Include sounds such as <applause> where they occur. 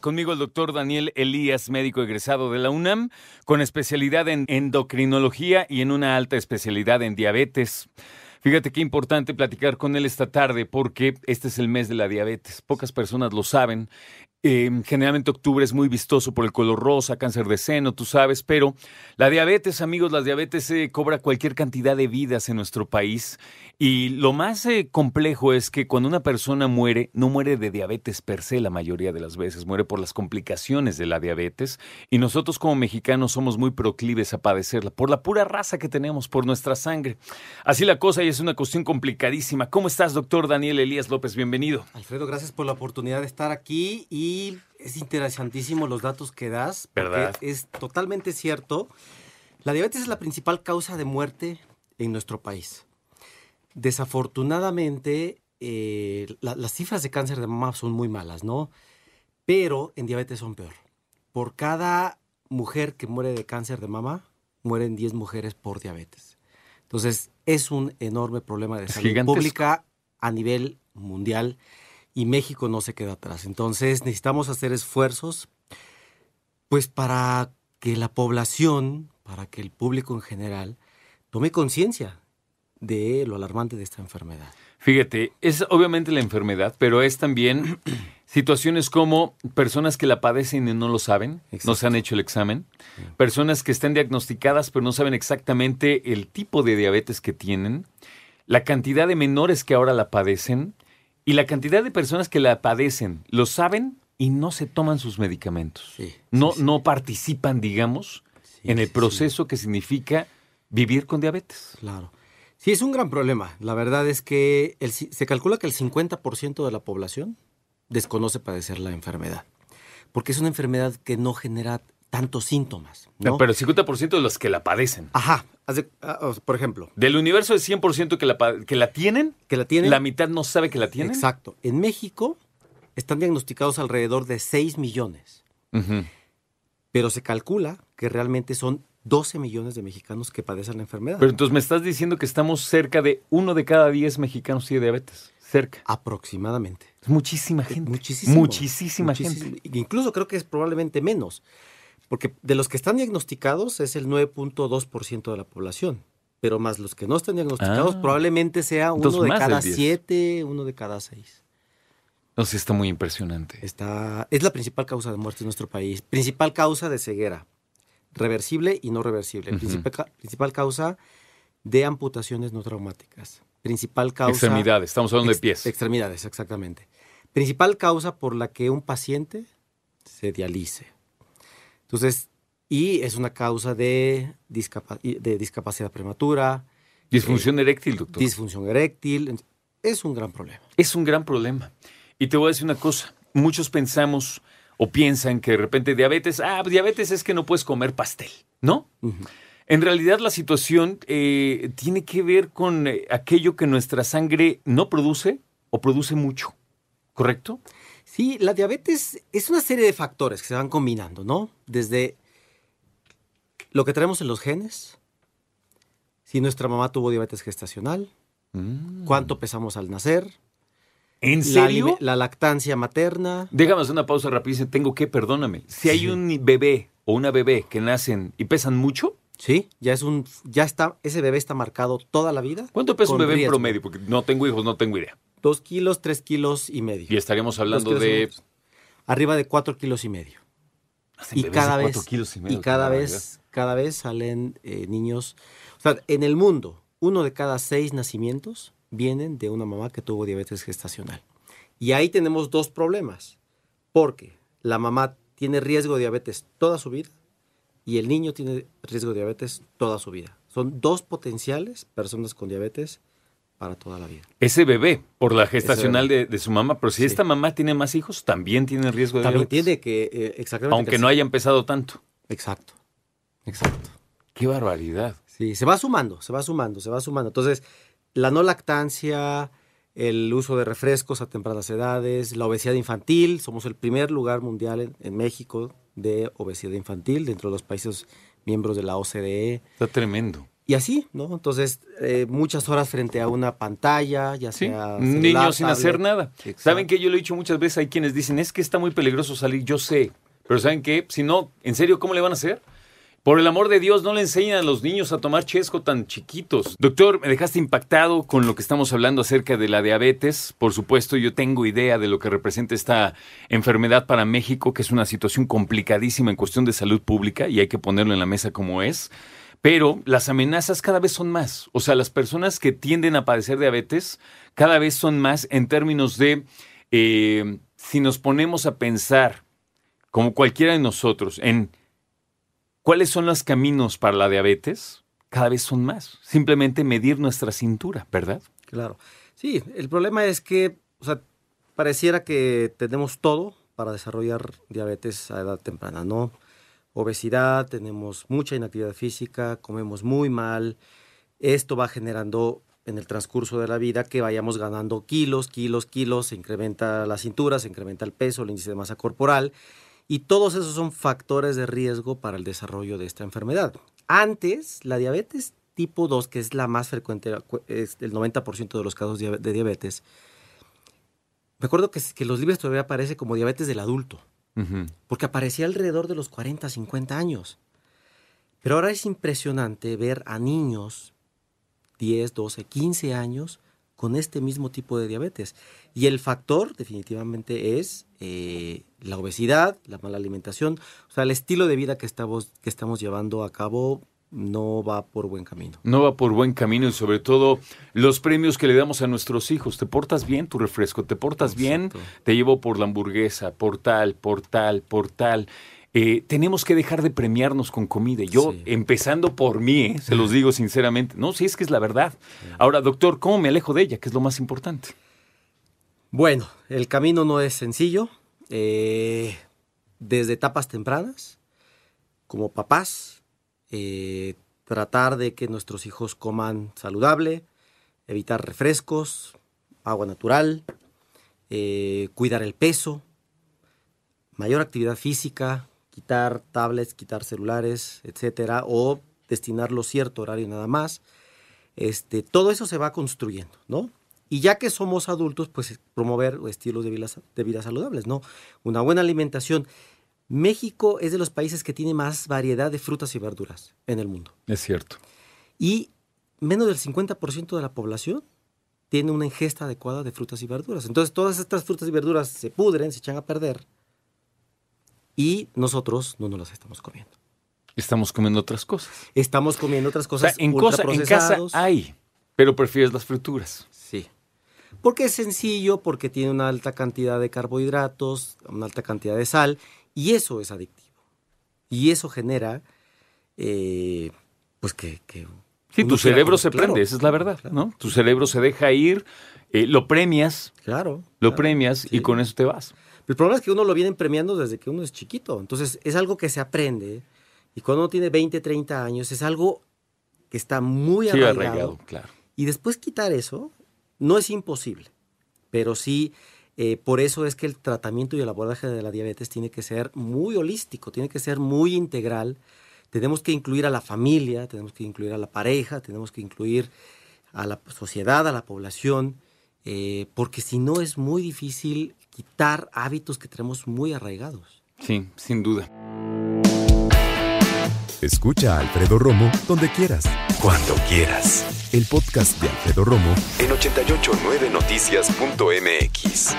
Conmigo el doctor Daniel Elías, médico egresado de la UNAM, con especialidad en endocrinología y en una alta especialidad en diabetes. Fíjate qué importante platicar con él esta tarde porque este es el mes de la diabetes. Pocas personas lo saben. Eh, generalmente octubre es muy vistoso por el color rosa, cáncer de seno, tú sabes, pero la diabetes, amigos, la diabetes eh, cobra cualquier cantidad de vidas en nuestro país y lo más eh, complejo es que cuando una persona muere, no muere de diabetes per se la mayoría de las veces, muere por las complicaciones de la diabetes y nosotros como mexicanos somos muy proclives a padecerla por la pura raza que tenemos, por nuestra sangre. Así la cosa y es una cuestión complicadísima. ¿Cómo estás, doctor Daniel Elías López? Bienvenido. Alfredo, gracias por la oportunidad de estar aquí y es interesantísimo los datos que das. Es totalmente cierto. La diabetes es la principal causa de muerte en nuestro país. Desafortunadamente, eh, la- las cifras de cáncer de mama son muy malas, ¿no? Pero en diabetes son peor. Por cada mujer que muere de cáncer de mama, mueren 10 mujeres por diabetes. Entonces, es un enorme problema de salud gigantesco. pública a nivel mundial y México no se queda atrás. Entonces, necesitamos hacer esfuerzos pues para que la población, para que el público en general tome conciencia de lo alarmante de esta enfermedad. Fíjate, es obviamente la enfermedad, pero es también <clears throat> situaciones como personas que la padecen y no lo saben, no se han hecho el examen, personas que están diagnosticadas pero no saben exactamente el tipo de diabetes que tienen, la cantidad de menores que ahora la padecen y la cantidad de personas que la padecen, lo saben y no se toman sus medicamentos. Sí, no, sí, no participan, digamos, en el proceso que significa vivir con diabetes. Claro. Sí, es un gran problema. La verdad es que el se calcula que el 50% de la población desconoce padecer la enfermedad. Porque es una enfermedad que no genera tantos síntomas. ¿no? Pero el 50% de los que la padecen. Ajá. ah, por ejemplo, Del universo de 100% que la, que la tienen, que la tienen. la mitad no sabe que la tienen. Exacto. En México están diagnosticados alrededor de 6 millones. Pero se calcula que realmente son 12 millones de mexicanos que padecen la enfermedad. Pero entonces me estás diciendo que estamos cerca de uno de cada 10 mexicanos tiene diabetes. Cerca. Aproximadamente. Muchísima gente. Muchísima Muchísimo. gente. Incluso creo que es probablemente menos. Porque de los que están diagnosticados es el 9.2% de la población. Pero más los que no están diagnosticados Ah. probablemente sea uno de cada 10. 7, uno de cada 6. No sé, está muy impresionante. Está, es la principal causa de muerte en nuestro país. Principal causa de ceguera. Reversible y no reversible. Principal, ca- principal causa de amputaciones no traumáticas. Principal causa... Extremidades, estamos hablando de pies. Extremidades, exactamente. Principal causa por la que un paciente se dialice. Entonces, y es una causa de, discapa- de discapacidad prematura, Disfunción eréctil, doctor. disfunción eréctil. Es un gran problema. es un gran problema. Y te voy a decir una cosa. Muchos pensamos o piensan que de repente diabetes, ah, diabetes es que no puedes comer pastel, ¿no? En realidad la situación eh, tiene que ver con eh, aquello que nuestra sangre no produce o produce mucho, ¿correcto? Sí, la diabetes es una serie de factores que se van combinando, ¿no? Desde lo que tenemos en los genes, si nuestra mamá tuvo diabetes gestacional, cuánto pesamos al nacer, ¿En serio? la lactancia materna. Déjame hacer una pausa rapidísima. Tengo que, perdóname. Si hay un bebé o una bebé que nacen y pesan mucho, Sí, ya es un, ya está, ese bebé está marcado toda la vida. ¿cuánto pesa un bebé en promedio? Porque no tengo hijos, no tengo idea. Dos kilos, tres kilos y medio. Y estaríamos hablando de... Arriba de cuatro kilos y medio. Hacen Y cada vez, kilos y medio, y cada vez, cada vez salen eh, niños. O sea, en el mundo, uno de cada seis nacimientos vienen de una mamá que tuvo diabetes gestacional. Y ahí tenemos dos problemas. Porque la mamá tiene riesgo de diabetes toda su vida y el niño tiene riesgo de diabetes toda su vida. Son dos potenciales personas con diabetes para toda la vida. Ese bebé, por la gestacional de, de su mamá, pero si esta mamá tiene más hijos, también tiene riesgo de También diabetes. tiene que, eh, exactamente. Aunque que no haya empezado tanto. Exacto, exacto. Qué barbaridad. Sí, se va sumando, se va sumando, se va sumando. Entonces, la no lactancia, el uso de refrescos a tempranas edades, la obesidad infantil, somos el primer lugar mundial en, en México de obesidad infantil dentro de los países miembros de la OCDE. Está tremendo. Y así, ¿no? Entonces, eh, muchas horas frente a una pantalla, ya Sí, sea... niños sin tablet. hacer nada. Exacto. ¿Saben que Yo lo he dicho muchas veces, hay quienes dicen, es que está muy peligroso salir, yo sé, pero ¿saben qué? Si no, ¿en serio cómo le van a hacer? Por el amor de Dios, no le enseñan a los niños a tomar chesco tan chiquitos. Doctor, me dejaste impactado con lo que estamos hablando acerca de la diabetes. Por supuesto, yo tengo idea de lo que representa esta enfermedad para México, que es una situación complicadísima en cuestión de salud pública y hay que ponerlo en la mesa como es. Pero las amenazas cada vez son más. O sea, las personas que tienden a padecer diabetes cada vez son más en términos de, eh, si nos ponemos a pensar, como cualquiera de nosotros, en cuáles son los caminos para la diabetes, cada vez son más. Simplemente medir nuestra cintura, ¿verdad? Claro. Sí, el problema es que, o sea, pareciera que tenemos todo para desarrollar diabetes a edad temprana, ¿no? Obesidad, tenemos mucha inactividad física, comemos muy mal. Esto va generando en el transcurso de la vida que vayamos ganando kilos, kilos, kilos, se incrementa la cintura, se incrementa el peso, el índice de masa corporal y todos esos son factores de riesgo para el desarrollo de esta enfermedad. Antes, la diabetes tipo 2, que es la más frecuente, es el 90% de los casos de diabetes, me acuerdo que, que los libros todavía aparece como diabetes del adulto, porque aparecía alrededor de los 40, 50 años. Pero ahora es impresionante ver a niños 10, 12, 15 años con este mismo tipo de diabetes. Y el factor definitivamente es eh, la obesidad, la mala alimentación, o sea, el estilo de vida que estamos, que estamos llevando a cabo no va por buen camino. No va por buen camino y sobre todo los premios que le damos a nuestros hijos. Te portas bien tu refresco, te portas bien, te llevo por la hamburguesa, por tal, por tal, por tal. Eh, tenemos que dejar de premiarnos con comida. Yo, Sí. empezando por mí, eh, se los digo sinceramente. No, sí, es que es la verdad. Ahora, doctor, ¿cómo me alejo de ella? Que es lo más importante. Bueno, el camino no es sencillo. Eh, desde etapas tempranas, como papás, tratar de que nuestros hijos coman saludable, evitar refrescos, agua natural, eh, cuidar el peso, mayor actividad física, quitar tablets, quitar celulares, etcétera, o destinarlo cierto horario nada más. Este, todo eso se va construyendo, ¿no? Y ya que somos adultos, pues promover estilos de vida, de vida saludables, ¿no? Una buena alimentación. México es de los países que tiene más variedad de frutas y verduras en el mundo. Es cierto. Y menos del 50% de la población tiene una ingesta adecuada de frutas y verduras. Entonces todas estas frutas y verduras se pudren, se echan a perder y nosotros no nos las estamos comiendo. Estamos comiendo otras cosas. Estamos comiendo otras O sea, cosas en, cosa, en casa hay, pero prefieres las frituras. Sí. Porque es sencillo, porque tiene una alta cantidad de carbohidratos, una alta cantidad de sal, y eso es adictivo. Y eso genera, eh, pues que... que Sí, tu cerebro se Claro, prende, esa es la verdad, claro, ¿no? Tu cerebro se deja ir, eh, lo premias, Claro. lo claro, premias y con eso te vas. El problema es que uno lo vienen premiando desde que uno es chiquito. Entonces, es algo que se aprende. Y cuando uno tiene 20, 30 años, es algo que está muy Sí, arraigado. arraigado, claro. Y después quitar eso no es imposible, pero sí, eh, por eso es que el tratamiento y el abordaje de la diabetes tiene que ser muy holístico, tiene que ser muy integral. Tenemos que incluir a la familia, tenemos que incluir a la pareja, tenemos que incluir a la sociedad, a la población, eh, porque si no es muy difícil quitar hábitos que tenemos muy arraigados. Sí, sin duda. Escucha a Alfredo Romo donde quieras. Cuando quieras. El podcast de Alfredo Romo en 889noticias.mx.